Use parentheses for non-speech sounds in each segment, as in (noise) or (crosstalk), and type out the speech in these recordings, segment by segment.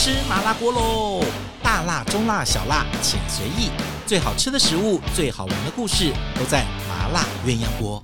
吃麻辣锅喽！大辣、中辣、小辣，请随意。最好吃的食物，最好玩的故事，都在麻辣鸳鸯锅。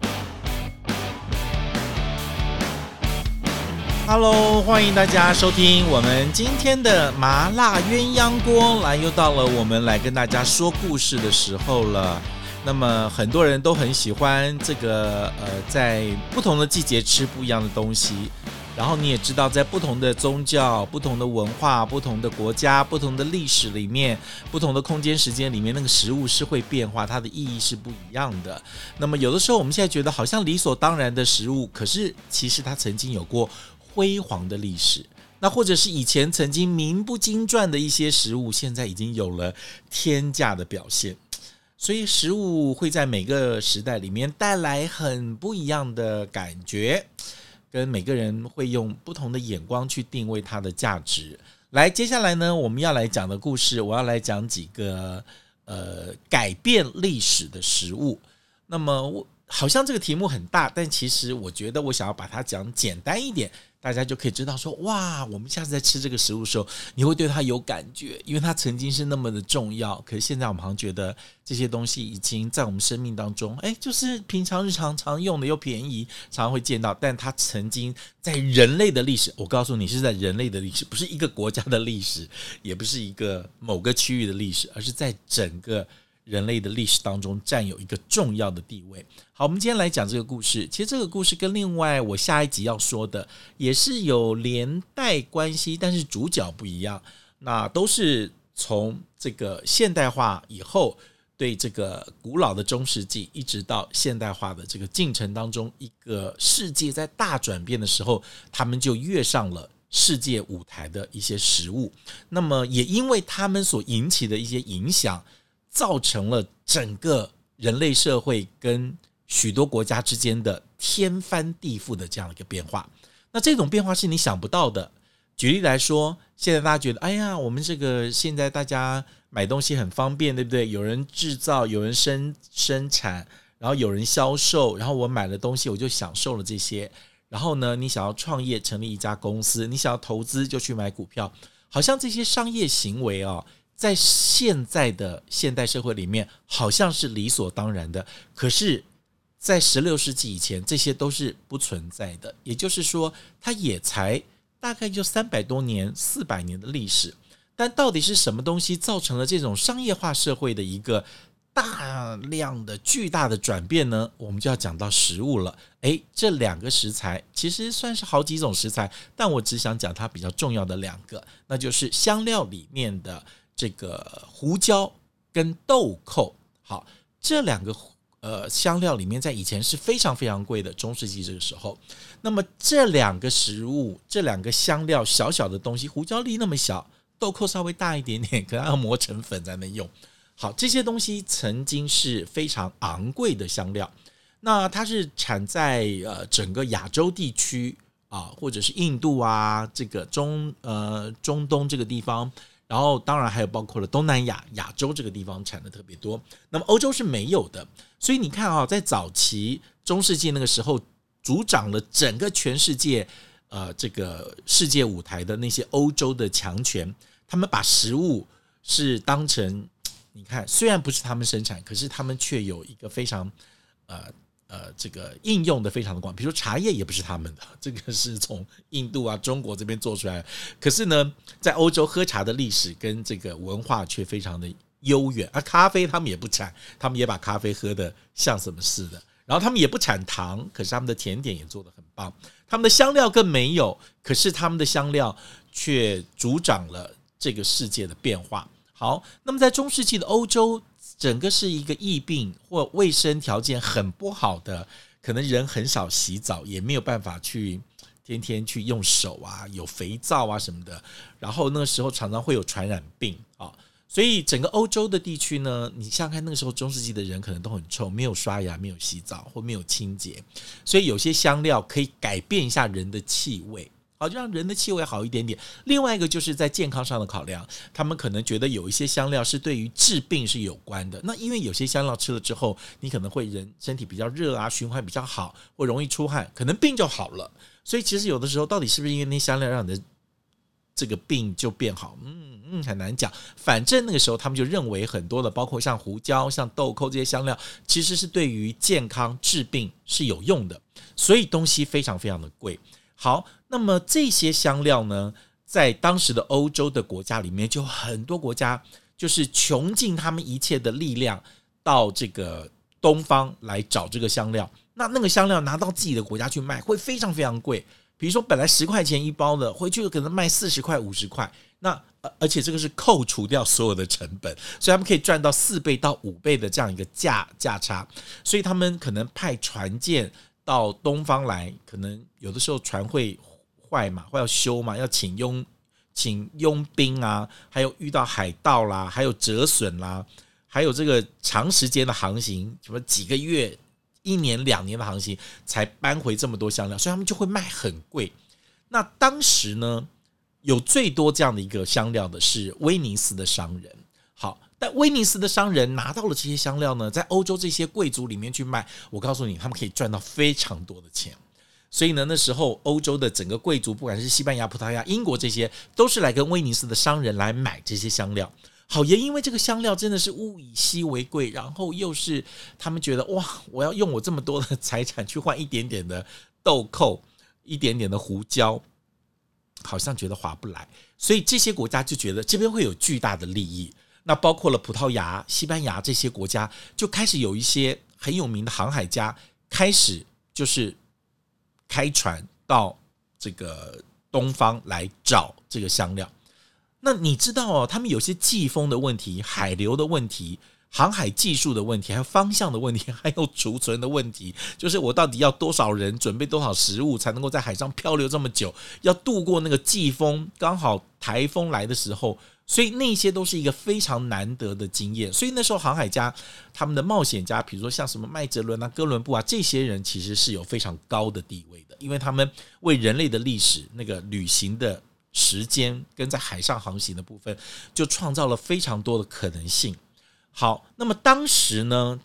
Hello，欢迎大家收听我们今天的麻辣鸳鸯锅。来，又到了我们来跟大家说故事的时候了。那么很多人都很喜欢这个，呃，在不同的季节吃不一样的东西。然后你也知道，在不同的宗教、不同的文化、不同的国家、不同的历史里面、不同的空间时间里面，那个食物是会变化，它的意义是不一样的。那么有的时候，我们现在觉得好像理所当然的食物，可是其实它曾经有过辉煌的历史。那或者是以前曾经名不经传的一些食物，现在已经有了天价的表现。(laughs) 所以食物会在每个时代里面带来很不一样的感觉。跟每个人会用不同的眼光去定位它的价值。来，接下来呢，我们要来讲的故事，我要来讲几个呃改变历史的食物。那么我好像这个题目很大，但其实我觉得我想要把它讲简单一点。大家就可以知道说，哇，我们下次在吃这个食物的时候，你会对它有感觉，因为它曾经是那么的重要。可是现在我们好像觉得这些东西已经在我们生命当中，哎，就是平常日常常用的又便宜，常常会见到。但它曾经在人类的历史，我告诉你是在人类的历史，不是一个国家的历史，也不是一个某个区域的历史，而是在整个。人类的历史当中占有一个重要的地位。好，我们今天来讲这个故事。其实这个故事跟另外我下一集要说的也是有连带关系，但是主角不一样。那都是从这个现代化以后，对这个古老的中世纪，一直到现代化的这个进程当中，一个世界在大转变的时候，他们就跃上了世界舞台的一些食物。那么也因为他们所引起的一些影响。造成了整个人类社会跟许多国家之间的天翻地覆的这样一个变化。那这种变化是你想不到的。举例来说，现在大家觉得，哎呀，我们这个现在大家买东西很方便，对不对？有人制造，有人生生产，然后有人销售，然后我买了东西，我就享受了这些。然后呢，你想要创业，成立一家公司，你想要投资，就去买股票，好像这些商业行为啊。在现在的现代社会里面，好像是理所当然的。可是，在十六世纪以前，这些都是不存在的。也就是说，它也才大概就三百多年、四百年的历史。但到底是什么东西造成了这种商业化社会的一个大量的巨大的转变呢？我们就要讲到食物了。诶，这两个食材其实算是好几种食材，但我只想讲它比较重要的两个，那就是香料里面的。这个胡椒跟豆蔻，好，这两个呃香料里面，在以前是非常非常贵的。中世纪这个时候，那么这两个食物，这两个香料，小小的东西，胡椒粒那么小，豆蔻稍微大一点点，(laughs) 可能要磨成粉才能用。好，这些东西曾经是非常昂贵的香料。那它是产在呃整个亚洲地区啊，或者是印度啊，这个中呃中东这个地方。然后，当然还有包括了东南亚、亚洲这个地方产的特别多。那么欧洲是没有的，所以你看啊，在早期中世纪那个时候，主掌了整个全世界呃这个世界舞台的那些欧洲的强权，他们把食物是当成，你看，虽然不是他们生产，可是他们却有一个非常呃。呃，这个应用的非常的广，比如茶叶也不是他们的，这个是从印度啊、中国这边做出来。可是呢，在欧洲喝茶的历史跟这个文化却非常的悠远。而咖啡他们也不产，他们也把咖啡喝得像什么似的。然后他们也不产糖，可是他们的甜点也做得很棒。他们的香料更没有，可是他们的香料却主掌了这个世界的变化。好，那么在中世纪的欧洲。整个是一个疫病或卫生条件很不好的，可能人很少洗澡，也没有办法去天天去用手啊，有肥皂啊什么的。然后那个时候常常会有传染病啊，所以整个欧洲的地区呢，你想想看，那个时候中世纪的人可能都很臭，没有刷牙，没有洗澡或没有清洁，所以有些香料可以改变一下人的气味。好，就让人的气味好一点点。另外一个就是在健康上的考量，他们可能觉得有一些香料是对于治病是有关的。那因为有些香料吃了之后，你可能会人身体比较热啊，循环比较好，或容易出汗，可能病就好了。所以其实有的时候，到底是不是因为那香料让你的这个病就变好？嗯嗯，很难讲。反正那个时候他们就认为很多的，包括像胡椒、像豆蔻这些香料，其实是对于健康治病是有用的，所以东西非常非常的贵。好，那么这些香料呢，在当时的欧洲的国家里面，就很多国家就是穷尽他们一切的力量到这个东方来找这个香料。那那个香料拿到自己的国家去卖，会非常非常贵。比如说，本来十块钱一包的，回去可能卖四十块、五十块。那而且这个是扣除掉所有的成本，所以他们可以赚到四倍到五倍的这样一个价价差。所以他们可能派船舰到东方来，可能有的时候船会坏嘛，会要修嘛，要请佣请佣兵啊，还有遇到海盗啦，还有折损啦，还有这个长时间的航行，什么几个月。一年两年的航行才搬回这么多香料，所以他们就会卖很贵。那当时呢，有最多这样的一个香料的是威尼斯的商人。好，但威尼斯的商人拿到了这些香料呢，在欧洲这些贵族里面去卖，我告诉你，他们可以赚到非常多的钱。所以呢，那时候欧洲的整个贵族，不管是西班牙、葡萄牙、英国这些，都是来跟威尼斯的商人来买这些香料。好，也因为这个香料真的是物以稀为贵，然后又是他们觉得哇，我要用我这么多的财产去换一点点的豆蔻，一点点的胡椒，好像觉得划不来，所以这些国家就觉得这边会有巨大的利益。那包括了葡萄牙、西班牙这些国家，就开始有一些很有名的航海家开始就是开船到这个东方来找这个香料。那你知道哦，他们有些季风的问题、海流的问题、航海技术的问题，还有方向的问题，还有储存的问题，就是我到底要多少人准备多少食物，才能够在海上漂流这么久，要度过那个季风，刚好台风来的时候，所以那些都是一个非常难得的经验。所以那时候航海家、他们的冒险家，比如说像什么麦哲伦啊、哥伦布啊，这些人其实是有非常高的地位的，因为他们为人类的历史那个旅行的。时间跟在海上航行的部分，就创造了非常多的可能性。好，那么当时呢，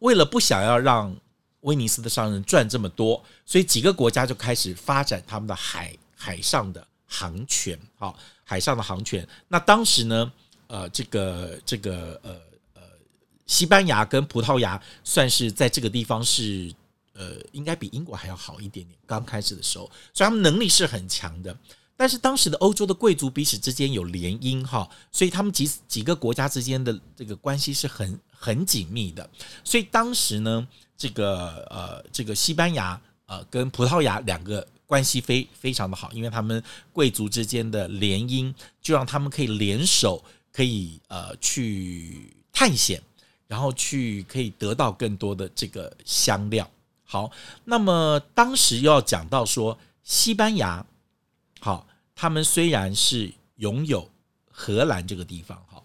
为了不想要让威尼斯的商人赚这么多，所以几个国家就开始发展他们的海海上的航权。好，海上的航权。那当时呢，呃，这个这个呃呃，西班牙跟葡萄牙算是在这个地方是呃，应该比英国还要好一点点。刚开始的时候，所以他们能力是很强的。但是当时的欧洲的贵族彼此之间有联姻哈，所以他们几几个国家之间的这个关系是很很紧密的。所以当时呢，这个呃这个西班牙呃跟葡萄牙两个关系非非常的好，因为他们贵族之间的联姻，就让他们可以联手，可以呃去探险，然后去可以得到更多的这个香料。好，那么当时又要讲到说西班牙。好，他们虽然是拥有荷兰这个地方，哈，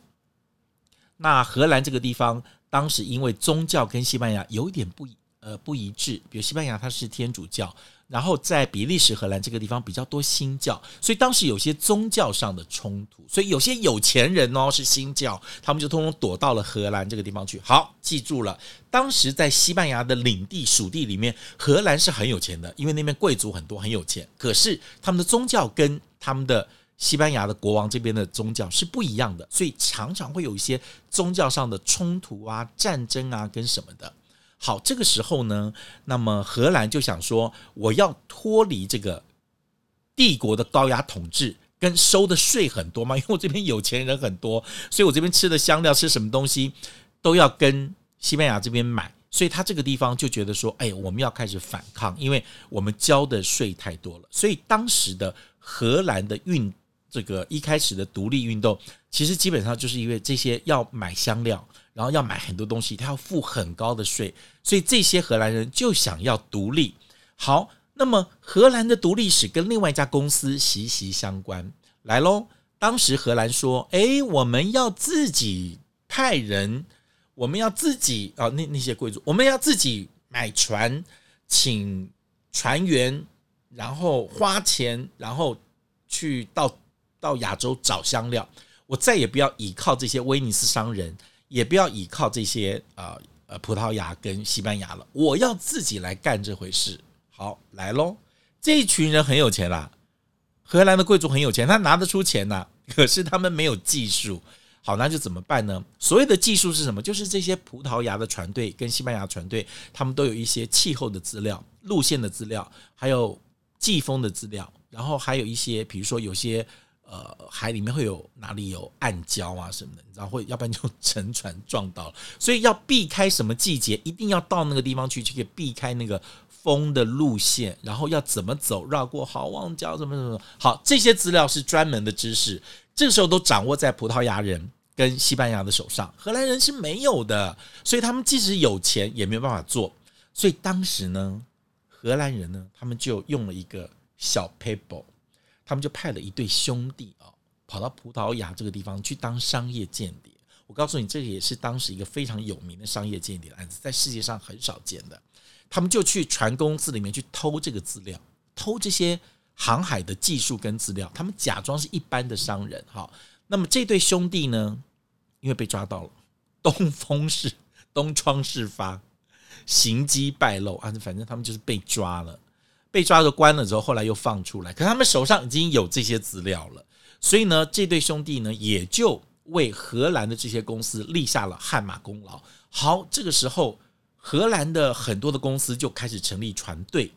那荷兰这个地方当时因为宗教跟西班牙有一点不呃不一致，比如西班牙它是天主教，然后在比利时荷兰这个地方比较多新教，所以当时有些宗教上的冲突，所以有些有钱人哦是新教，他们就通通躲到了荷兰这个地方去。好，记住了，当时在西班牙的领地属地里面，荷兰是很有钱的，因为那边贵族很多，很有钱。可是他们的宗教跟他们的西班牙的国王这边的宗教是不一样的，所以常常会有一些宗教上的冲突啊、战争啊跟什么的。好，这个时候呢，那么荷兰就想说，我要脱离这个帝国的高压统治，跟收的税很多嘛，因为我这边有钱人很多，所以我这边吃的香料、吃什么东西都要跟西班牙这边买，所以他这个地方就觉得说，哎，我们要开始反抗，因为我们交的税太多了。所以当时的荷兰的运，这个一开始的独立运动，其实基本上就是因为这些要买香料。然后要买很多东西，他要付很高的税，所以这些荷兰人就想要独立。好，那么荷兰的独立史跟另外一家公司息息相关。来喽，当时荷兰说：“哎，我们要自己派人，我们要自己啊，那那些贵族，我们要自己买船，请船员，然后花钱，然后去到到亚洲找香料。我再也不要依靠这些威尼斯商人。”也不要依靠这些啊呃葡萄牙跟西班牙了，我要自己来干这回事。好，来喽，这一群人很有钱啦，荷兰的贵族很有钱，他拿得出钱呐、(laughs) 可是他们没有技术。好，那就怎么办呢？所谓的技术是什么？就是这些葡萄牙的船队跟西班牙船队，他们都有一些气候的资料、路线的资料，还有季风的资料，然后还有一些，比如说有些呃海里面会有哪里有暗礁啊什么的，你知道会，要不然就沉船撞到了，所以要避开什么季节，一定要到那个地方去，就可以避开那个风的路线，然后要怎么走，绕过好望角，怎么怎么好，这些资料是专门的知识，这个时候都掌握在葡萄牙人。跟西班牙的手上，荷兰人是没有的，所以他们即使有钱也没有办法做。所以当时呢，荷兰人呢，他们就用了一个小 paper，他们就派了一对兄弟啊，跑到葡萄牙这个地方去当商业间谍。我告诉你，这个也是当时一个非常有名的商业间谍案子，在世界上很少见的。他们就去船公司里面去偷这个资料，偷这些航海的技术跟资料。他们假装是一般的商人，哈。那么这对兄弟呢，因为被抓到了，东风事东窗事发，行迹败露啊，反正他们就是被抓了，被抓着关了之后，后来又放出来，可他们手上已经有这些资料了，所以呢，这对兄弟呢也就为荷兰的这些公司立下了汗马功劳。好，这个时候荷兰的很多的公司就开始成立船队，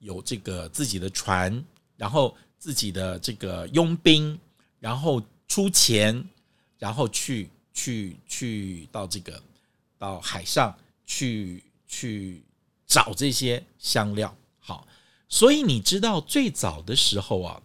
有这个自己的船，然后自己的这个佣兵，然后。出钱，然后去去去到这个到海上去去找这些香料。好，所以你知道最早的时候啊，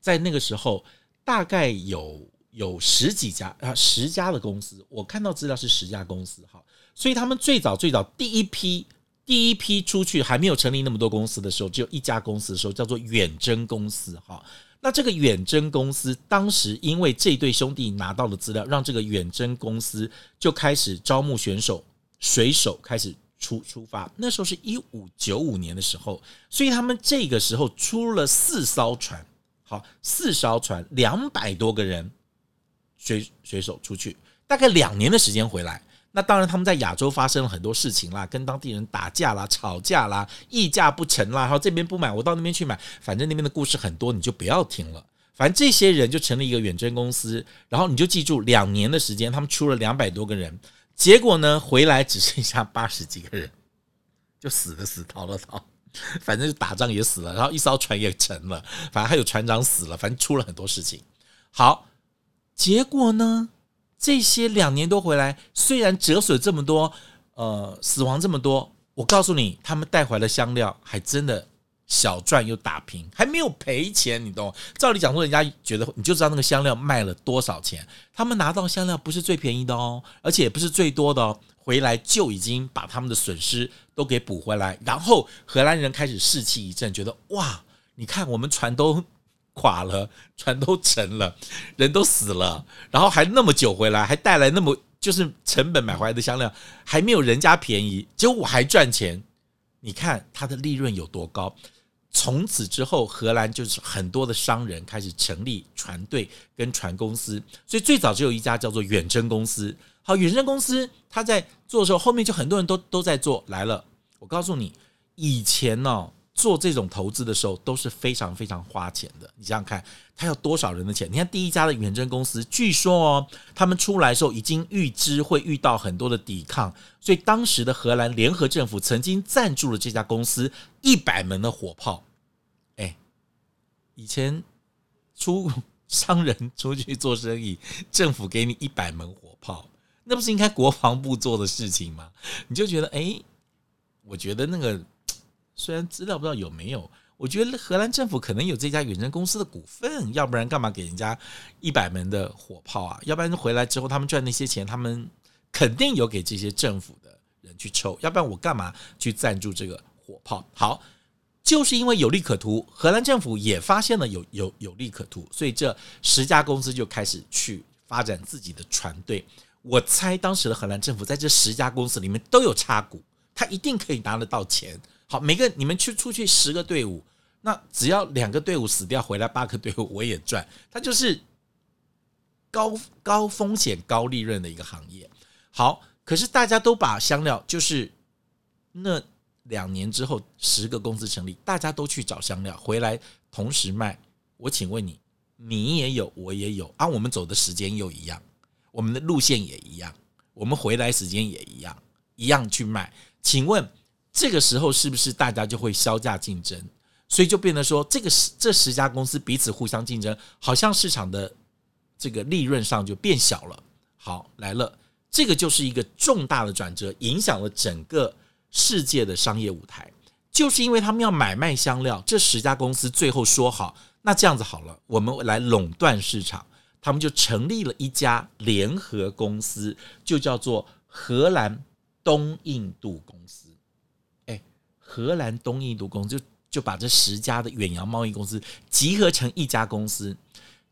在那个时候大概有有十几家啊十家的公司，我看到资料是十家公司。哈，所以他们最早最早第一批第一批出去还没有成立那么多公司的时候，只有一家公司的时候，叫做远征公司。哈。那这个远征公司当时因为这对兄弟拿到了资料，让这个远征公司就开始招募选手，水手开始出出发。那时候是一五九五年的时候，所以他们这个时候出了四艘船，好，四艘船两百多个人，水水手出去，大概两年的时间回来。那当然，他们在亚洲发生了很多事情啦，跟当地人打架啦、吵架啦、议价不成啦，然后这边不买，我到那边去买，反正那边的故事很多，你就不要听了。反正这些人就成立一个远征公司，然后你就记住，两年的时间，他们出了两百多个人，结果呢，回来只剩下八十几个人，就死的死，逃的逃，反正就打仗也死了，然后一艘船也沉了，反正还有船长死了，反正出了很多事情。好，结果呢？这些两年多回来，虽然折损这么多，呃，死亡这么多，我告诉你，他们带回来的香料还真的小赚又打平，还没有赔钱，你懂？照理讲说，人家觉得你就知道那个香料卖了多少钱，他们拿到香料不是最便宜的哦，而且也不是最多的哦，回来就已经把他们的损失都给补回来，然后荷兰人开始士气一振，觉得哇，你看我们船都。垮了，船都沉了，人都死了，然后还那么久回来，还带来那么就是成本买回来的香料，还没有人家便宜，结果我还赚钱。你看它的利润有多高？从此之后，荷兰就是很多的商人开始成立船队跟船公司，所以最早只有一家叫做远征公司。好，远征公司他在做的时候，后面就很多人都都在做来了。我告诉你，以前呢、做这种投资的时候都是非常非常花钱的。你想想看，他要多少人的钱？你看第一家的远征公司，据说哦，他们出来的时候已经预知会遇到很多的抵抗，所以当时的荷兰联合政府曾经赞助了这家公司一百门的火炮。哎，以前出商人出去做生意，政府给你一百门火炮，那不是应该国防部做的事情吗？你就觉得，哎，我觉得那个。虽然资料不知道有没有，我觉得荷兰政府可能有这家远征公司的股份，要不然干嘛给人家一百门的火炮啊？要不然回来之后他们赚那些钱，他们肯定有给这些政府的人去抽，要不然我干嘛去赞助这个火炮？好，就是因为有利可图，荷兰政府也发现了有有有利可图，所以这十家公司就开始去发展自己的船队。我猜当时的荷兰政府在这十家公司里面都有插股，他一定可以拿得到钱。好，每个你们去出去十个队伍，那只要两个队伍死掉，回来八个队伍我也赚。它就是高高风险高利润的一个行业。好，可是大家都把香料，就是那两年之后，十个公司成立，大家都去找香料回来，同时卖。我请问你，你也有，我也有啊，我们走的时间又一样，我们的路线也一样，我们回来时间也一样，一样去卖。请问这个时候是不是大家就会削价竞争？所以就变得说，这个十这十家公司彼此互相竞争，好像市场的这个利润上就变小了。好，来了，这个就是一个重大的转折，影响了整个世界的商业舞台。就是因为他们要买卖香料，这十家公司最后说好，那这样子好了，我们来垄断市场，他们就成立了一家联合公司，就叫做荷兰东印度公司。荷兰东印度公司就就把这十家的远洋贸易公司集合成一家公司，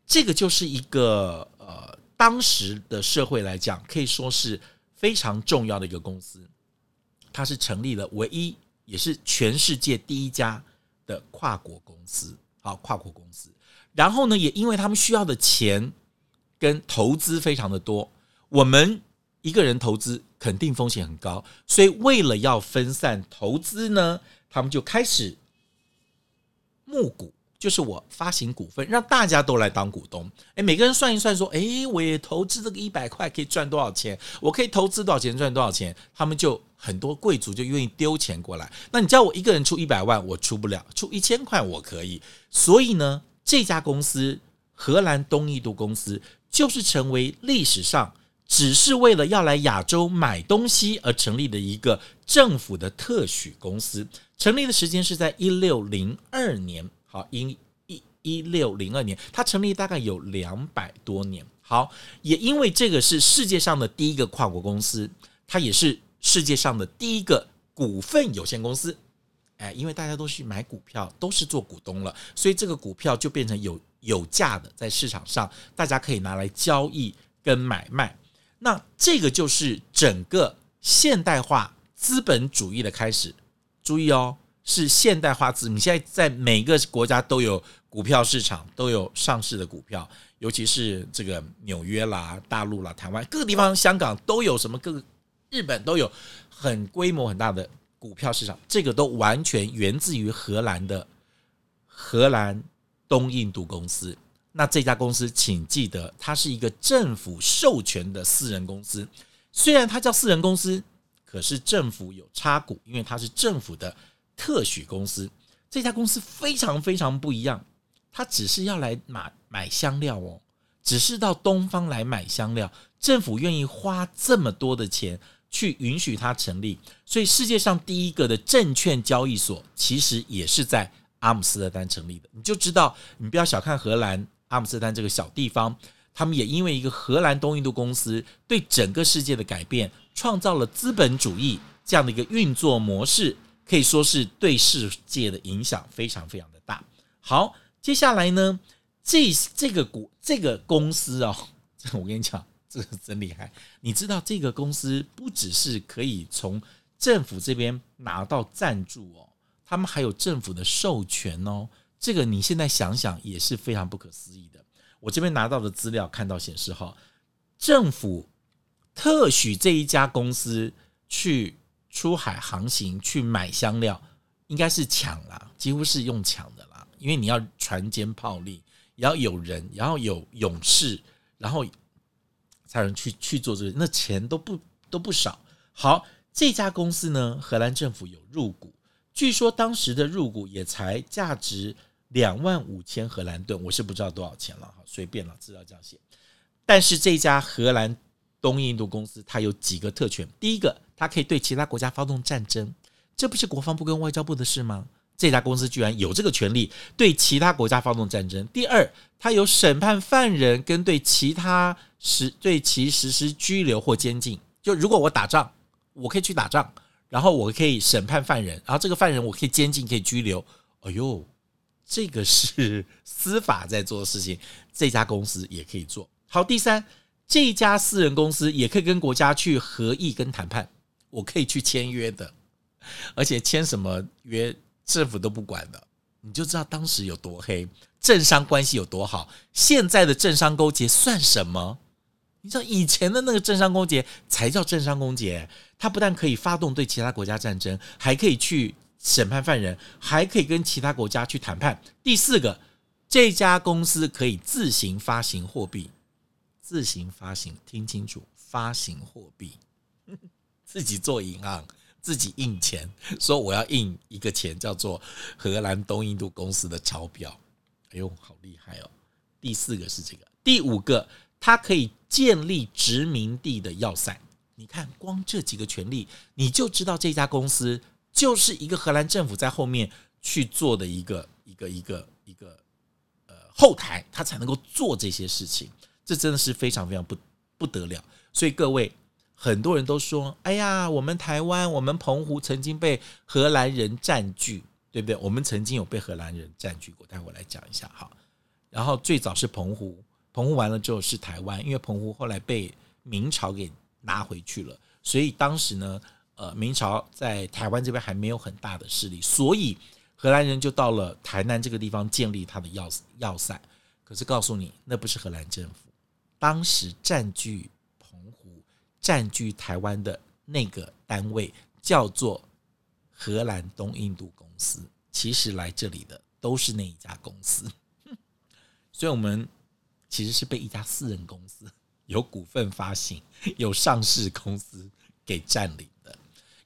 这个就是一个呃，当时的社会来讲，可以说是非常重要的一个公司，它是成立了唯一。也是全世界第一家的跨国公司，好，跨国公司。然后呢，也因为他们需要的钱跟投资非常的多，我们一个人投资肯定风险很高，所以为了要分散投资呢，他们就开始募股。就是我发行股份，让大家都来当股东。诶，每个人算一算，说，诶，我也投资这个一百块可以赚多少钱？我可以投资多少钱赚多少钱？他们就很多贵族就愿意丢钱过来。那你叫我一个人出一百万，我出不了；出一千块我可以。所以呢，这家公司荷兰东印度公司就是成为历史上只是为了要来亚洲买东西而成立的一个政府的特许公司。成立的时间是在一六零二年。好，一一一六零二年，它成立大概有两百多年。好，也因为这个是世界上的第一个跨国公司，它也是世界上的第一个股份有限公司。哎，因为大家都去买股票，都是做股东了，所以这个股票就变成有有价的，在市场上大家可以拿来交易跟买卖。那这个就是整个现代化资本主义的开始。注意哦。是现代化资，你现在在每个国家都有股票市场，都有上市的股票，尤其是这个纽约啦、大陆啦、台湾各个地方、香港都有什么各个日本都有很规模很大的股票市场，这个都完全源自于荷兰的荷兰东印度公司。那这家公司，请记得，它是一个政府授权的私人公司，虽然它叫私人公司，可是政府有插股，因为它是政府的。特许公司，这家公司非常非常不一样，它只是要来买买香料哦，只是到东方来买香料，政府愿意花这么多的钱去允许它成立，所以世界上第一个的证券交易所其实也是在阿姆斯特丹成立的。你就知道，你不要小看荷兰阿姆斯特丹这个小地方，他们也因为一个荷兰东印度公司对整个世界的改变，创造了资本主义这样的一个运作模式。可以说是对世界的影响非常非常的大。好，接下来呢，这这个股这个公司哦，(laughs) 我跟你讲，这个真厉害。你知道这个公司不只是可以从政府这边拿到赞助哦，他们还有政府的授权哦。这个你现在想想也是非常不可思议的。我这边拿到的资料看到显示哈，政府特许这一家公司去。出海航行去买香料，应该是抢啦，几乎是用抢的啦，因为你要船坚炮利，也要有人，然后有勇士，然后才能去去做这个，那钱都不都不少。好，这家公司呢，荷兰政府有入股，据说当时的入股也才价值两万五千荷兰盾，我是不知道多少钱了，哈，随便了，资料这样写。但是这家荷兰东印度公司它有几个特权，第一个。它可以对其他国家发动战争，这不是国防部跟外交部的事吗？这家公司居然有这个权利对其他国家发动战争。第二，它有审判犯人跟对其他实对其实施拘留或监禁。就如果我打仗，我可以去打仗，然后我可以审判犯人，然后这个犯人我可以监禁，可以拘留。哎呦，这个是司法在做的事情，这家公司也可以做。好，第三，这家私人公司也可以跟国家去合议跟谈判。我可以去签约的，而且签什么约政府都不管的，你就知道当时有多黑，政商关系有多好。现在的政商勾结算什么？你知道以前的那个政商勾结才叫政商勾结，他不但可以发动对其他国家战争，还可以去审判犯人，还可以跟其他国家去谈判。第四个，这家公司可以自行发行货币，自行发行，听清楚，发行货币，(laughs) 自己做银行，自己印钱，说我要印一个钱叫做荷兰东印度公司的钞票。哎呦，好厉害哦！第四个是这个，第五个，它可以建立殖民地的要塞。你看，光这几个权利，你就知道这家公司就是一个荷兰政府在后面去做的一个一个一个一个呃后台，他才能够做这些事情。这真的是非常非常不不得了。所以各位，很多人都说：“哎呀，我们台湾，我们澎湖曾经被荷兰人占据。”对不对？我们曾经有被荷兰人占据过，待会我来讲一下哈。然后最早是澎湖，澎湖完了之后是台湾，因为澎湖后来被明朝给拿回去了，所以当时呢，呃，明朝在台湾这边还没有很大的势力，所以荷兰人就到了台南这个地方建立他的要要塞。可是告诉你，那不是荷兰政府，当时占据澎湖、占据台湾的那个单位叫做荷兰东印度公司。其实来这里的都是那一家公司，(laughs) 所以我们其实是被一家私人公司有股份发行、有上市公司给占领，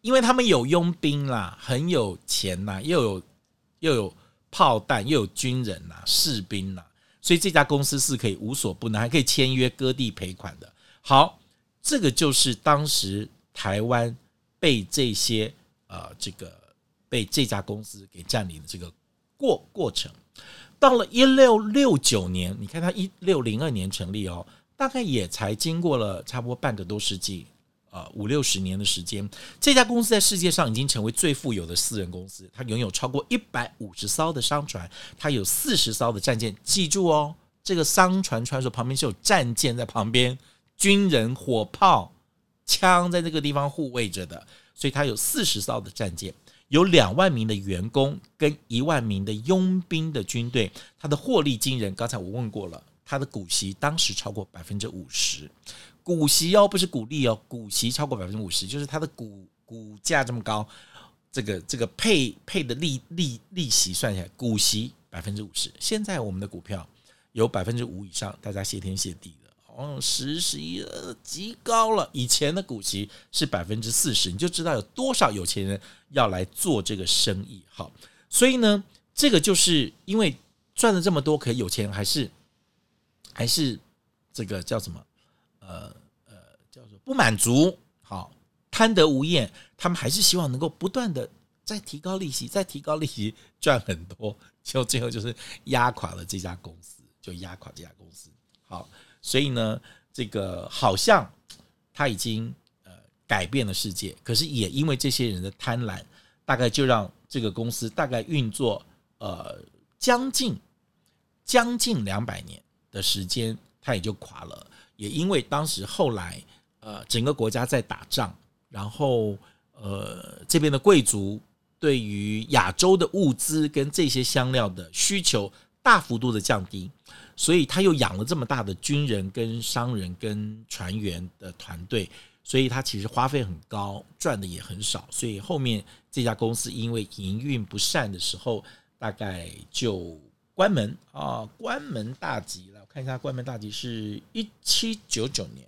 因为他们有佣兵啦，很有钱呐，又有又有炮弹，又有军人呐、士兵呐，所以这家公司是可以无所不能，还可以签约割地赔款的。好，这个就是当时台湾被这些呃这个。被这家公司给占领的这个过过程，到了一六六九年，你看它一六零二年成立哦，大概也才经过了差不多半个多世纪，呃五六十年的时间。这家公司在世界上已经成为最富有的私人公司，它拥有超过一百五十艘的商船，它有四十艘的战舰。记住哦，这个商船传说旁边是有战舰在旁边，军人、火炮、枪在这个地方护卫着的，所以它有四十艘的战舰。有两万名的员工跟一万名的佣兵的军队，它的获利惊人。刚才我问过了，它的股息当时超过百分之五十，股息哦，不是股利哦，股息超过百分之五十，就是它的股股价这么高，这个这个配配的利利利息算下来，股息百分之五十。现在我们的股票有百分之五以上，大家谢天谢地的。哦，十十一呃极高了。以前的股息是百分之四十，你就知道有多少有钱人要来做这个生意。好，所以呢，这个就是因为赚了这么多，可以有钱还是还是这个叫什么？呃呃，叫做不满足。好，贪得无厌，他们还是希望能够不断的再提高利息，再提高利息，赚很多，就最后就是压垮了这家公司，就压垮这家公司。好。所以呢，这个好像他已经呃改变了世界，可是也因为这些人的贪婪，大概就让这个公司大概运作呃将近将近两百年的时间，它也就垮了。也因为当时后来呃整个国家在打仗，然后呃这边的贵族对于亚洲的物资跟这些香料的需求大幅度的降低。所以他又养了这么大的军人、跟商人、跟船员的团队，所以他其实花费很高，赚的也很少。所以后面这家公司因为营运不善的时候，大概就关门啊，关门大吉了。看一下，关门大吉是一七九九年，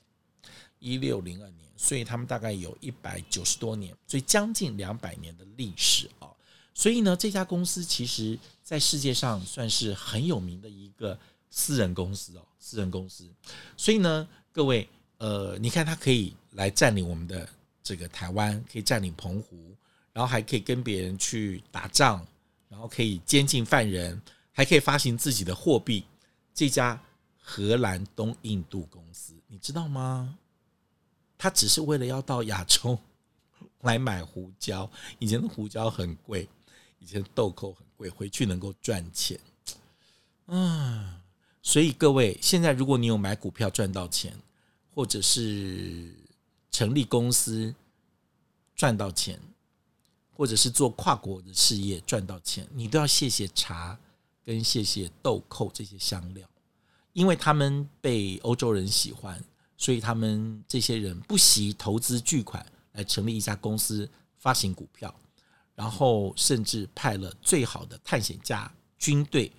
一六零二年，所以他们大概有一百九十多年，所以将近两百年的历史啊。所以呢，这家公司其实在世界上算是很有名的一个。私人公司哦，私人公司，所以呢，各位，呃，你看他可以来占领我们的这个台湾，可以占领澎湖，然后还可以跟别人去打仗，然后可以监禁犯人，还可以发行自己的货币。这家荷兰东印度公司，你知道吗？他只是为了要到亚洲 (laughs) 来买胡椒，以前的胡椒很贵，以前豆蔻很贵，回去能够赚钱，嗯。所以各位，现在如果你有买股票赚到钱，或者是成立公司赚到钱，或者是做跨国的事业赚到钱，你都要谢谢茶跟谢谢豆蔻这些香料，因为他们被欧洲人喜欢，所以他们这些人不惜投资巨款来成立一家公司，发行股票，然后甚至派了最好的探险家军队。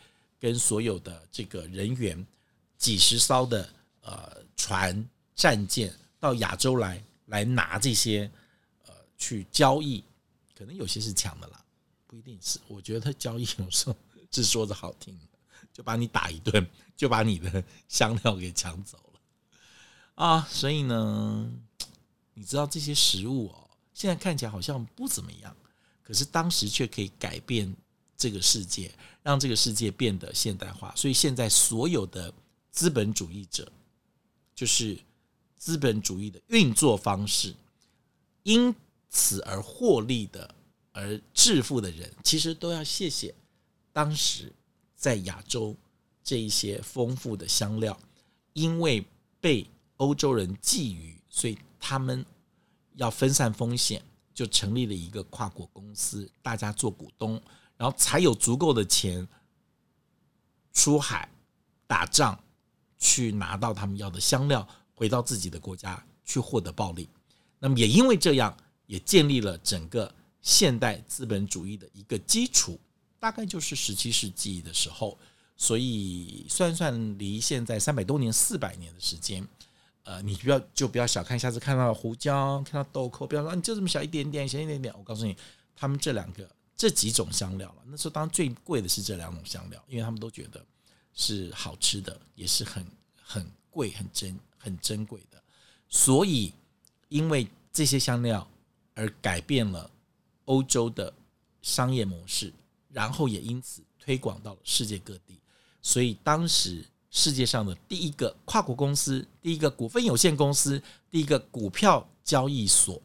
跟所有的这个人员，几十艘的呃船战舰到亚洲来来拿这些呃去交易，可能有些是抢的啦，不一定是。我觉得他交易有时候是说着好听，就把你打一顿，就把你的香料给抢走了啊！所以呢，你知道这些食物哦，现在看起来好像不怎么样，可是当时却可以改变这个世界，让这个世界变得现代化。所以现在所有的。资本主义者就是资本主义的运作方式，因此而获利的、而致富的人，其实都要谢谢当时在亚洲这一些丰富的香料，因为被欧洲人觊觎，所以他们要分散风险，就成立了一个跨国公司，大家做股东，然后才有足够的钱出海打仗。去拿到他们要的香料，回到自己的国家去获得暴利。那么也因为这样，也建立了整个现代资本主义的一个基础，大概就是十七世纪的时候。所以算算离现在三百多年、四百年的时间，呃，你不要就不要小看，下次看到胡椒、看到豆蔻，不要说你就这么小一点点、小一点点。我告诉你，他们这两个这几种香料了，那时候当然最贵的是这两种香料，因为他们都觉得。是好吃的，也是很很贵、很珍、很珍贵的。所以，因为这些香料而改变了欧洲的商业模式，然后也因此推广到了世界各地。所以，当时世界上的第一个跨国公司、第一个股份有限公司、第一个股票交易所，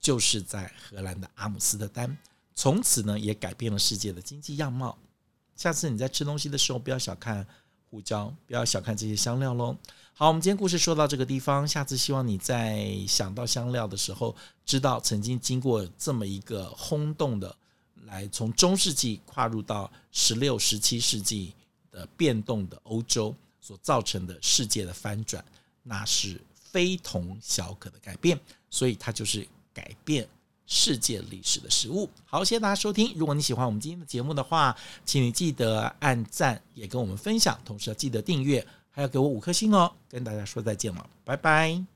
就是在荷兰的阿姆斯特丹。从此呢，也改变了世界的经济样貌。下次你在吃东西的时候，不要小看胡椒，不要小看这些香料喽。好，我们今天故事说到这个地方，下次希望你在想到香料的时候，知道曾经经过这么一个轰动的，来从中世纪跨入到十六、十七世纪的变动的欧洲所造成的世界的翻转，那是非同小可的改变，所以它就是改变。世界历史的食物，好，谢谢大家收听。如果你喜欢我们今天的节目的话，请你记得按赞，也跟我们分享，同时要记得订阅，还要给我五颗星哦。跟大家说再见了，拜拜。